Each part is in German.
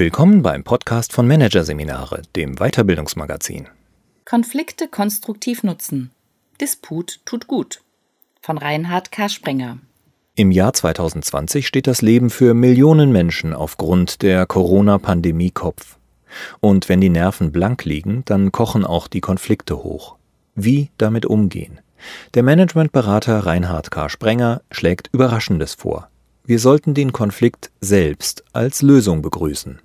Willkommen beim Podcast von Managerseminare, dem Weiterbildungsmagazin. Konflikte konstruktiv nutzen. Disput tut gut. Von Reinhard K. Sprenger. Im Jahr 2020 steht das Leben für Millionen Menschen aufgrund der Corona-Pandemie Kopf. Und wenn die Nerven blank liegen, dann kochen auch die Konflikte hoch. Wie damit umgehen? Der Managementberater Reinhard K. Sprenger schlägt Überraschendes vor. Wir sollten den Konflikt selbst als Lösung begrüßen.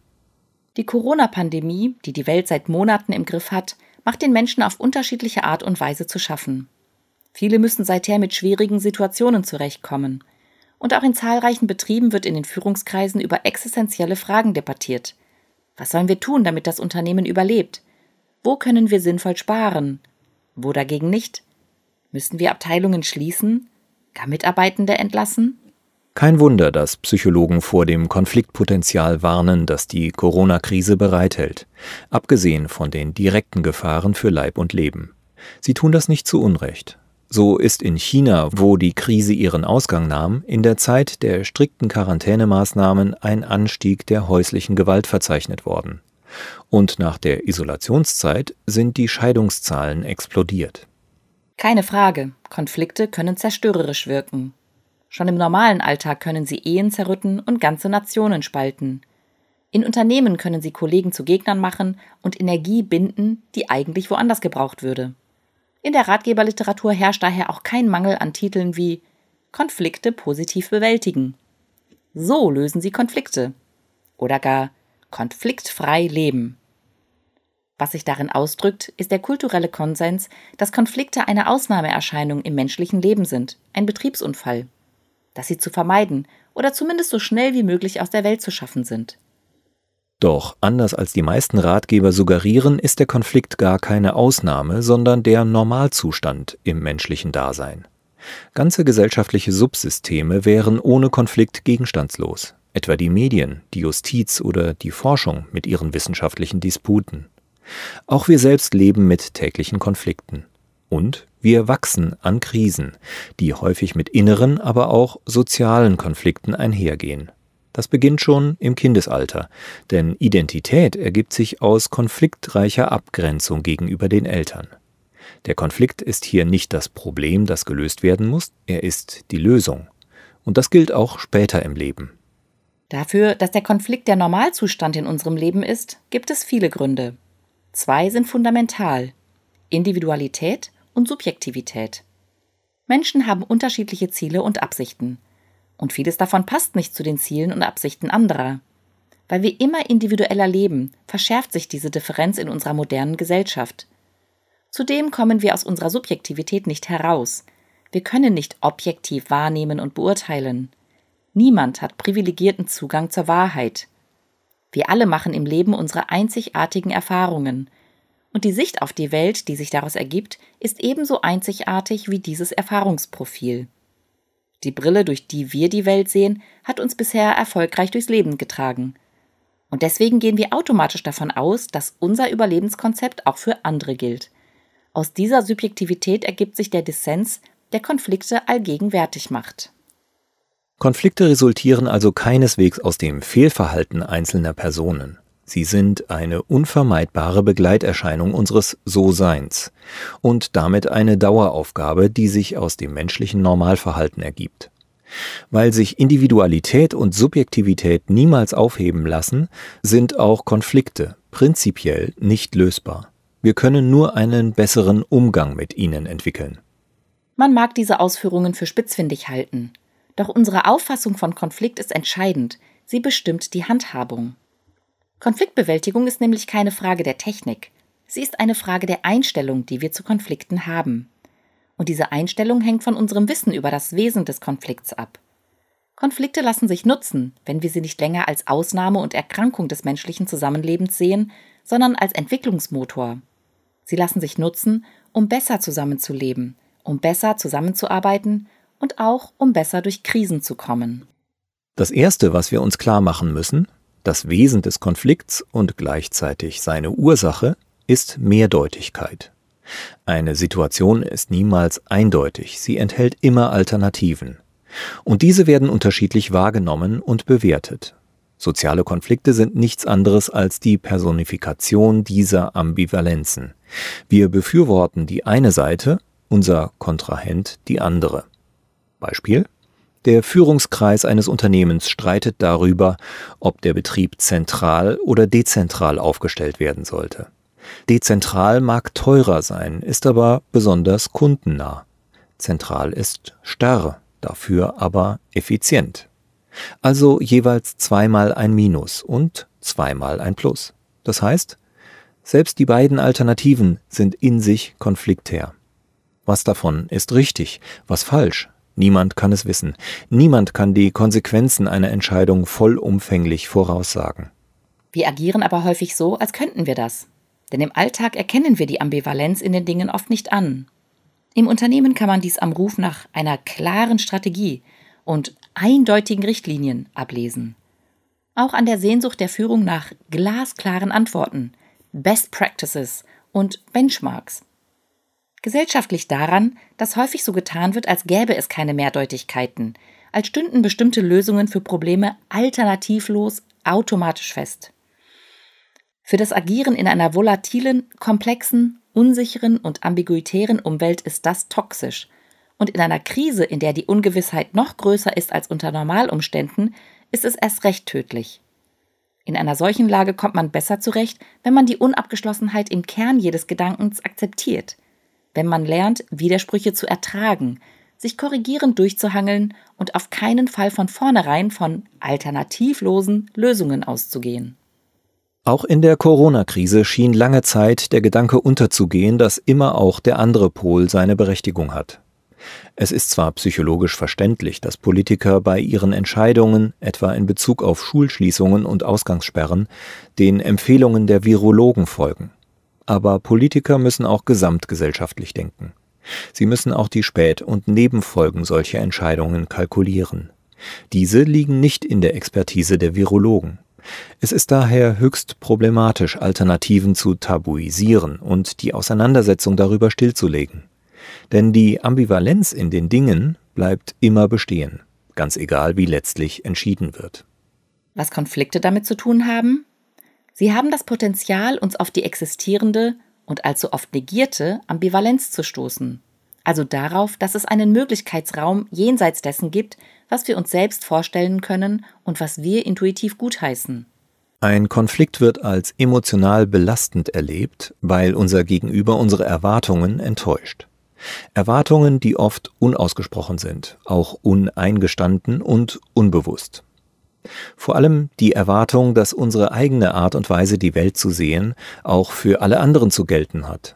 Die Corona-Pandemie, die die Welt seit Monaten im Griff hat, macht den Menschen auf unterschiedliche Art und Weise zu schaffen. Viele müssen seither mit schwierigen Situationen zurechtkommen. Und auch in zahlreichen Betrieben wird in den Führungskreisen über existenzielle Fragen debattiert. Was sollen wir tun, damit das Unternehmen überlebt? Wo können wir sinnvoll sparen? Wo dagegen nicht? Müssen wir Abteilungen schließen? Gar Mitarbeitende entlassen? Kein Wunder, dass Psychologen vor dem Konfliktpotenzial warnen, das die Corona-Krise bereithält, abgesehen von den direkten Gefahren für Leib und Leben. Sie tun das nicht zu Unrecht. So ist in China, wo die Krise ihren Ausgang nahm, in der Zeit der strikten Quarantänemaßnahmen ein Anstieg der häuslichen Gewalt verzeichnet worden. Und nach der Isolationszeit sind die Scheidungszahlen explodiert. Keine Frage, Konflikte können zerstörerisch wirken. Schon im normalen Alltag können sie Ehen zerrütten und ganze Nationen spalten. In Unternehmen können sie Kollegen zu Gegnern machen und Energie binden, die eigentlich woanders gebraucht würde. In der Ratgeberliteratur herrscht daher auch kein Mangel an Titeln wie Konflikte positiv bewältigen. So lösen Sie Konflikte. Oder gar konfliktfrei leben. Was sich darin ausdrückt, ist der kulturelle Konsens, dass Konflikte eine Ausnahmeerscheinung im menschlichen Leben sind, ein Betriebsunfall dass sie zu vermeiden oder zumindest so schnell wie möglich aus der Welt zu schaffen sind. Doch anders als die meisten Ratgeber suggerieren, ist der Konflikt gar keine Ausnahme, sondern der Normalzustand im menschlichen Dasein. Ganze gesellschaftliche Subsysteme wären ohne Konflikt gegenstandslos, etwa die Medien, die Justiz oder die Forschung mit ihren wissenschaftlichen Disputen. Auch wir selbst leben mit täglichen Konflikten. Und wir wachsen an Krisen, die häufig mit inneren, aber auch sozialen Konflikten einhergehen. Das beginnt schon im Kindesalter, denn Identität ergibt sich aus konfliktreicher Abgrenzung gegenüber den Eltern. Der Konflikt ist hier nicht das Problem, das gelöst werden muss, er ist die Lösung. Und das gilt auch später im Leben. Dafür, dass der Konflikt der Normalzustand in unserem Leben ist, gibt es viele Gründe. Zwei sind fundamental. Individualität und Subjektivität. Menschen haben unterschiedliche Ziele und Absichten. Und vieles davon passt nicht zu den Zielen und Absichten anderer. Weil wir immer individueller leben, verschärft sich diese Differenz in unserer modernen Gesellschaft. Zudem kommen wir aus unserer Subjektivität nicht heraus. Wir können nicht objektiv wahrnehmen und beurteilen. Niemand hat privilegierten Zugang zur Wahrheit. Wir alle machen im Leben unsere einzigartigen Erfahrungen, und die Sicht auf die Welt, die sich daraus ergibt, ist ebenso einzigartig wie dieses Erfahrungsprofil. Die Brille, durch die wir die Welt sehen, hat uns bisher erfolgreich durchs Leben getragen. Und deswegen gehen wir automatisch davon aus, dass unser Überlebenskonzept auch für andere gilt. Aus dieser Subjektivität ergibt sich der Dissens, der Konflikte allgegenwärtig macht. Konflikte resultieren also keineswegs aus dem Fehlverhalten einzelner Personen. Sie sind eine unvermeidbare Begleiterscheinung unseres So-Seins und damit eine Daueraufgabe, die sich aus dem menschlichen Normalverhalten ergibt. Weil sich Individualität und Subjektivität niemals aufheben lassen, sind auch Konflikte prinzipiell nicht lösbar. Wir können nur einen besseren Umgang mit ihnen entwickeln. Man mag diese Ausführungen für spitzfindig halten, doch unsere Auffassung von Konflikt ist entscheidend, sie bestimmt die Handhabung. Konfliktbewältigung ist nämlich keine Frage der Technik. Sie ist eine Frage der Einstellung, die wir zu Konflikten haben. Und diese Einstellung hängt von unserem Wissen über das Wesen des Konflikts ab. Konflikte lassen sich nutzen, wenn wir sie nicht länger als Ausnahme und Erkrankung des menschlichen Zusammenlebens sehen, sondern als Entwicklungsmotor. Sie lassen sich nutzen, um besser zusammenzuleben, um besser zusammenzuarbeiten und auch um besser durch Krisen zu kommen. Das Erste, was wir uns klar machen müssen, das Wesen des Konflikts und gleichzeitig seine Ursache ist Mehrdeutigkeit. Eine Situation ist niemals eindeutig, sie enthält immer Alternativen. Und diese werden unterschiedlich wahrgenommen und bewertet. Soziale Konflikte sind nichts anderes als die Personifikation dieser Ambivalenzen. Wir befürworten die eine Seite, unser Kontrahent die andere. Beispiel der Führungskreis eines Unternehmens streitet darüber, ob der Betrieb zentral oder dezentral aufgestellt werden sollte. Dezentral mag teurer sein, ist aber besonders kundennah. Zentral ist starr, dafür aber effizient. Also jeweils zweimal ein Minus und zweimal ein Plus. Das heißt, selbst die beiden Alternativen sind in sich konfliktär. Was davon ist richtig, was falsch? Niemand kann es wissen. Niemand kann die Konsequenzen einer Entscheidung vollumfänglich voraussagen. Wir agieren aber häufig so, als könnten wir das. Denn im Alltag erkennen wir die Ambivalenz in den Dingen oft nicht an. Im Unternehmen kann man dies am Ruf nach einer klaren Strategie und eindeutigen Richtlinien ablesen. Auch an der Sehnsucht der Führung nach glasklaren Antworten, Best Practices und Benchmarks. Gesellschaftlich daran, dass häufig so getan wird, als gäbe es keine Mehrdeutigkeiten, als stünden bestimmte Lösungen für Probleme alternativlos automatisch fest. Für das Agieren in einer volatilen, komplexen, unsicheren und ambiguitären Umwelt ist das toxisch. Und in einer Krise, in der die Ungewissheit noch größer ist als unter Normalumständen, ist es erst recht tödlich. In einer solchen Lage kommt man besser zurecht, wenn man die Unabgeschlossenheit im Kern jedes Gedankens akzeptiert, wenn man lernt, Widersprüche zu ertragen, sich korrigierend durchzuhangeln und auf keinen Fall von vornherein von alternativlosen Lösungen auszugehen. Auch in der Corona-Krise schien lange Zeit der Gedanke unterzugehen, dass immer auch der andere Pol seine Berechtigung hat. Es ist zwar psychologisch verständlich, dass Politiker bei ihren Entscheidungen, etwa in Bezug auf Schulschließungen und Ausgangssperren, den Empfehlungen der Virologen folgen. Aber Politiker müssen auch gesamtgesellschaftlich denken. Sie müssen auch die Spät- und Nebenfolgen solcher Entscheidungen kalkulieren. Diese liegen nicht in der Expertise der Virologen. Es ist daher höchst problematisch, Alternativen zu tabuisieren und die Auseinandersetzung darüber stillzulegen. Denn die Ambivalenz in den Dingen bleibt immer bestehen, ganz egal wie letztlich entschieden wird. Was Konflikte damit zu tun haben? Sie haben das Potenzial, uns auf die existierende und allzu oft negierte Ambivalenz zu stoßen. Also darauf, dass es einen Möglichkeitsraum jenseits dessen gibt, was wir uns selbst vorstellen können und was wir intuitiv gutheißen. Ein Konflikt wird als emotional belastend erlebt, weil unser Gegenüber unsere Erwartungen enttäuscht. Erwartungen, die oft unausgesprochen sind, auch uneingestanden und unbewusst. Vor allem die Erwartung, dass unsere eigene Art und Weise, die Welt zu sehen, auch für alle anderen zu gelten hat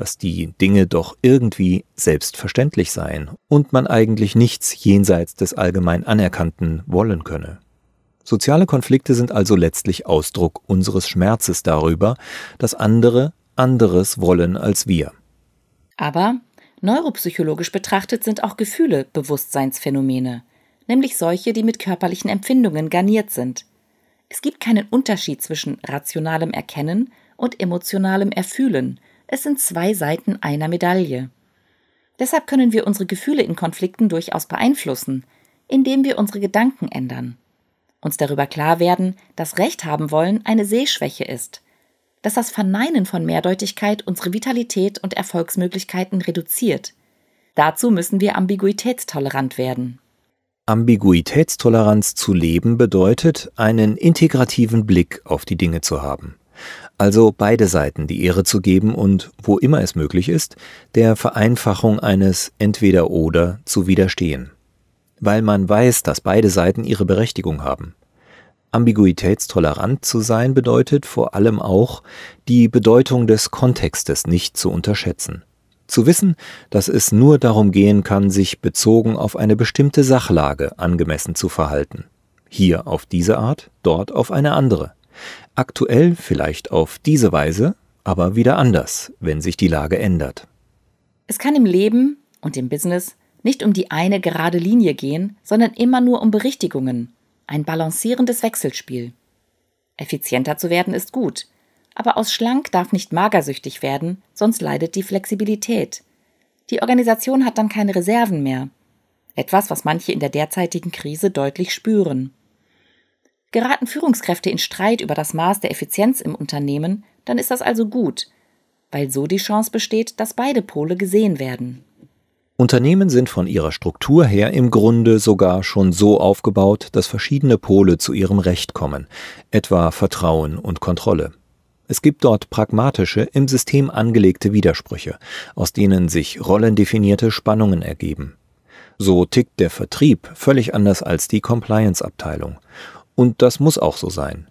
dass die Dinge doch irgendwie selbstverständlich seien und man eigentlich nichts jenseits des allgemein Anerkannten wollen könne. Soziale Konflikte sind also letztlich Ausdruck unseres Schmerzes darüber, dass andere anderes wollen als wir. Aber neuropsychologisch betrachtet sind auch Gefühle Bewusstseinsphänomene, nämlich solche, die mit körperlichen Empfindungen garniert sind. Es gibt keinen Unterschied zwischen rationalem Erkennen und emotionalem Erfühlen, es sind zwei Seiten einer Medaille. Deshalb können wir unsere Gefühle in Konflikten durchaus beeinflussen, indem wir unsere Gedanken ändern. Uns darüber klar werden, dass Recht haben wollen eine Sehschwäche ist, dass das Verneinen von Mehrdeutigkeit unsere Vitalität und Erfolgsmöglichkeiten reduziert. Dazu müssen wir ambiguitätstolerant werden. Ambiguitätstoleranz zu leben bedeutet, einen integrativen Blick auf die Dinge zu haben also beide Seiten die Ehre zu geben und, wo immer es möglich ist, der Vereinfachung eines Entweder-Oder zu widerstehen. Weil man weiß, dass beide Seiten ihre Berechtigung haben. Ambiguitätstolerant zu sein bedeutet vor allem auch, die Bedeutung des Kontextes nicht zu unterschätzen. Zu wissen, dass es nur darum gehen kann, sich bezogen auf eine bestimmte Sachlage angemessen zu verhalten. Hier auf diese Art, dort auf eine andere. Aktuell vielleicht auf diese Weise, aber wieder anders, wenn sich die Lage ändert. Es kann im Leben und im Business nicht um die eine gerade Linie gehen, sondern immer nur um Berichtigungen, ein balancierendes Wechselspiel. Effizienter zu werden ist gut, aber aus schlank darf nicht magersüchtig werden, sonst leidet die Flexibilität. Die Organisation hat dann keine Reserven mehr. Etwas, was manche in der derzeitigen Krise deutlich spüren. Geraten Führungskräfte in Streit über das Maß der Effizienz im Unternehmen, dann ist das also gut, weil so die Chance besteht, dass beide Pole gesehen werden. Unternehmen sind von ihrer Struktur her im Grunde sogar schon so aufgebaut, dass verschiedene Pole zu ihrem Recht kommen, etwa Vertrauen und Kontrolle. Es gibt dort pragmatische, im System angelegte Widersprüche, aus denen sich rollendefinierte Spannungen ergeben. So tickt der Vertrieb völlig anders als die Compliance-Abteilung. Und das muss auch so sein.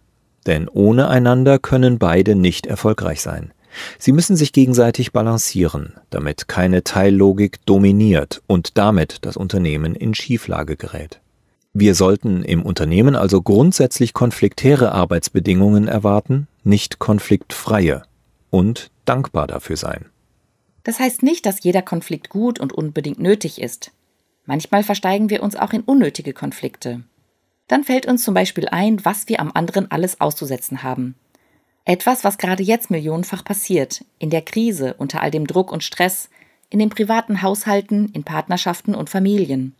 Denn ohne einander können beide nicht erfolgreich sein. Sie müssen sich gegenseitig balancieren, damit keine Teillogik dominiert und damit das Unternehmen in Schieflage gerät. Wir sollten im Unternehmen also grundsätzlich konfliktäre Arbeitsbedingungen erwarten, nicht konfliktfreie und dankbar dafür sein. Das heißt nicht, dass jeder Konflikt gut und unbedingt nötig ist. Manchmal versteigen wir uns auch in unnötige Konflikte. Dann fällt uns zum Beispiel ein, was wir am anderen alles auszusetzen haben. Etwas, was gerade jetzt millionenfach passiert, in der Krise, unter all dem Druck und Stress, in den privaten Haushalten, in Partnerschaften und Familien.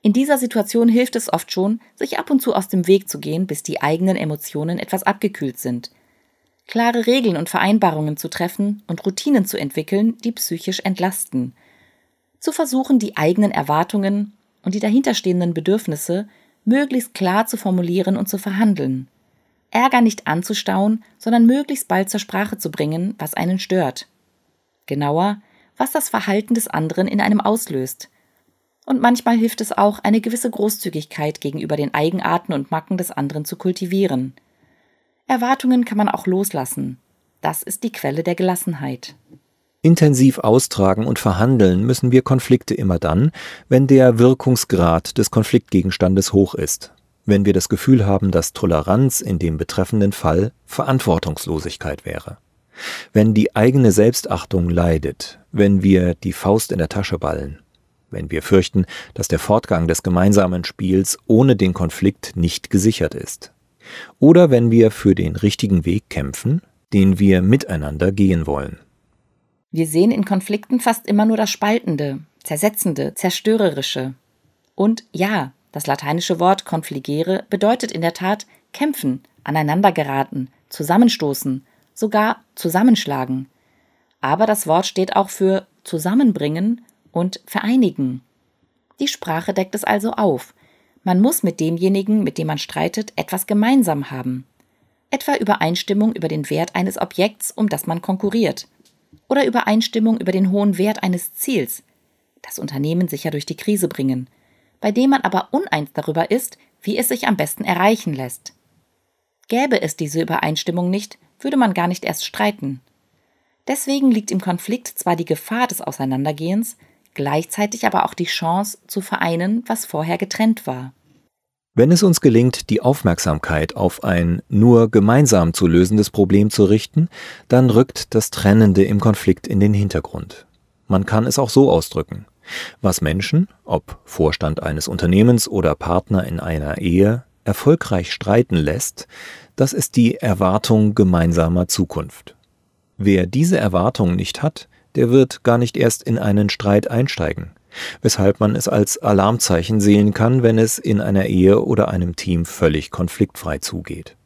In dieser Situation hilft es oft schon, sich ab und zu aus dem Weg zu gehen, bis die eigenen Emotionen etwas abgekühlt sind. Klare Regeln und Vereinbarungen zu treffen und Routinen zu entwickeln, die psychisch entlasten. Zu versuchen, die eigenen Erwartungen und die dahinterstehenden Bedürfnisse möglichst klar zu formulieren und zu verhandeln. Ärger nicht anzustauen, sondern möglichst bald zur Sprache zu bringen, was einen stört. Genauer, was das Verhalten des anderen in einem auslöst. Und manchmal hilft es auch, eine gewisse Großzügigkeit gegenüber den Eigenarten und Macken des anderen zu kultivieren. Erwartungen kann man auch loslassen. Das ist die Quelle der Gelassenheit. Intensiv austragen und verhandeln müssen wir Konflikte immer dann, wenn der Wirkungsgrad des Konfliktgegenstandes hoch ist, wenn wir das Gefühl haben, dass Toleranz in dem betreffenden Fall Verantwortungslosigkeit wäre. Wenn die eigene Selbstachtung leidet, wenn wir die Faust in der Tasche ballen, wenn wir fürchten, dass der Fortgang des gemeinsamen Spiels ohne den Konflikt nicht gesichert ist. Oder wenn wir für den richtigen Weg kämpfen, den wir miteinander gehen wollen. Wir sehen in Konflikten fast immer nur das Spaltende, Zersetzende, Zerstörerische. Und ja, das lateinische Wort confligere bedeutet in der Tat kämpfen, aneinandergeraten, zusammenstoßen, sogar zusammenschlagen. Aber das Wort steht auch für zusammenbringen und vereinigen. Die Sprache deckt es also auf. Man muss mit demjenigen, mit dem man streitet, etwas gemeinsam haben. Etwa Übereinstimmung über den Wert eines Objekts, um das man konkurriert. Oder Übereinstimmung über den hohen Wert eines Ziels, das Unternehmen sicher durch die Krise bringen bei dem man aber uneins darüber ist, wie es sich am besten erreichen lässt. Gäbe es diese Übereinstimmung nicht, würde man gar nicht erst streiten. Deswegen liegt im Konflikt zwar die Gefahr des Auseinandergehens, gleichzeitig aber auch die Chance zu vereinen, was vorher getrennt war. Wenn es uns gelingt, die Aufmerksamkeit auf ein nur gemeinsam zu lösendes Problem zu richten, dann rückt das Trennende im Konflikt in den Hintergrund. Man kann es auch so ausdrücken. Was Menschen, ob Vorstand eines Unternehmens oder Partner in einer Ehe, erfolgreich streiten lässt, das ist die Erwartung gemeinsamer Zukunft. Wer diese Erwartung nicht hat, der wird gar nicht erst in einen Streit einsteigen, weshalb man es als Alarmzeichen sehen kann, wenn es in einer Ehe oder einem Team völlig konfliktfrei zugeht.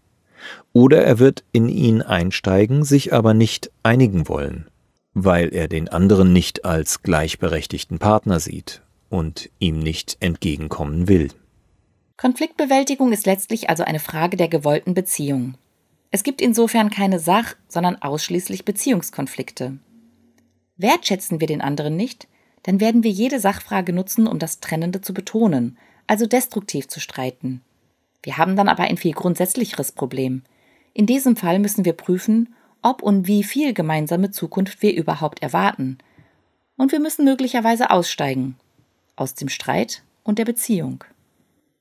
Oder er wird in ihn einsteigen, sich aber nicht einigen wollen, weil er den anderen nicht als gleichberechtigten Partner sieht und ihm nicht entgegenkommen will. Konfliktbewältigung ist letztlich also eine Frage der gewollten Beziehung. Es gibt insofern keine Sach-, sondern ausschließlich Beziehungskonflikte. Wertschätzen wir den anderen nicht, dann werden wir jede Sachfrage nutzen, um das Trennende zu betonen, also destruktiv zu streiten. Wir haben dann aber ein viel grundsätzlicheres Problem. In diesem Fall müssen wir prüfen, ob und wie viel gemeinsame Zukunft wir überhaupt erwarten. Und wir müssen möglicherweise aussteigen aus dem Streit und der Beziehung.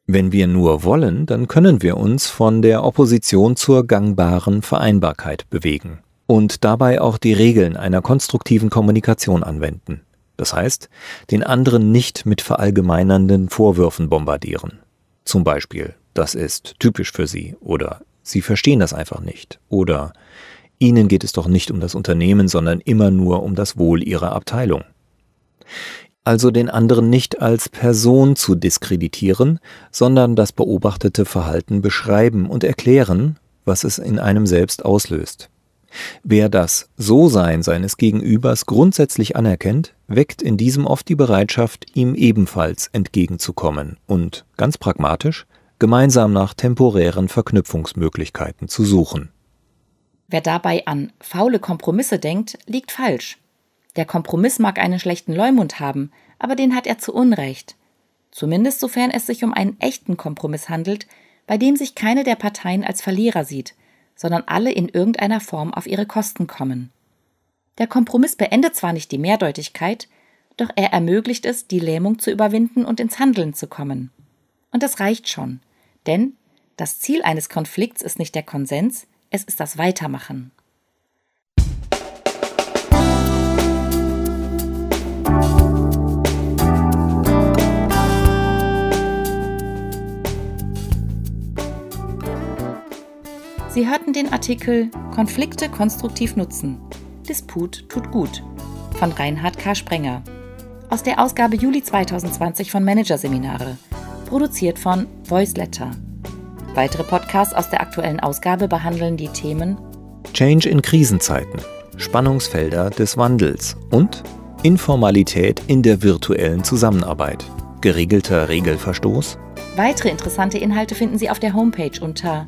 Wenn wir nur wollen, dann können wir uns von der Opposition zur gangbaren Vereinbarkeit bewegen und dabei auch die Regeln einer konstruktiven Kommunikation anwenden. Das heißt, den anderen nicht mit verallgemeinernden Vorwürfen bombardieren. Zum Beispiel, das ist typisch für Sie oder Sie verstehen das einfach nicht oder Ihnen geht es doch nicht um das Unternehmen, sondern immer nur um das Wohl Ihrer Abteilung. also den anderen nicht als Person zu diskreditieren, sondern das beobachtete Verhalten beschreiben und erklären, was es in einem selbst auslöst. Wer das So-Sein seines Gegenübers grundsätzlich anerkennt, weckt in diesem oft die Bereitschaft, ihm ebenfalls entgegenzukommen und, ganz pragmatisch, gemeinsam nach temporären Verknüpfungsmöglichkeiten zu suchen. Wer dabei an faule Kompromisse denkt, liegt falsch. Der Kompromiss mag einen schlechten Leumund haben, aber den hat er zu Unrecht. Zumindest sofern es sich um einen echten Kompromiss handelt, bei dem sich keine der Parteien als Verlierer sieht, sondern alle in irgendeiner Form auf ihre Kosten kommen. Der Kompromiss beendet zwar nicht die Mehrdeutigkeit, doch er ermöglicht es, die Lähmung zu überwinden und ins Handeln zu kommen. Und das reicht schon, denn das Ziel eines Konflikts ist nicht der Konsens, es ist das Weitermachen. Sie hörten den Artikel Konflikte konstruktiv nutzen. Disput tut gut von Reinhard K. Sprenger aus der Ausgabe Juli 2020 von Managerseminare, produziert von Voiceletter. Weitere Podcasts aus der aktuellen Ausgabe behandeln die Themen Change in Krisenzeiten, Spannungsfelder des Wandels und Informalität in der virtuellen Zusammenarbeit, geregelter Regelverstoß. Weitere interessante Inhalte finden Sie auf der Homepage unter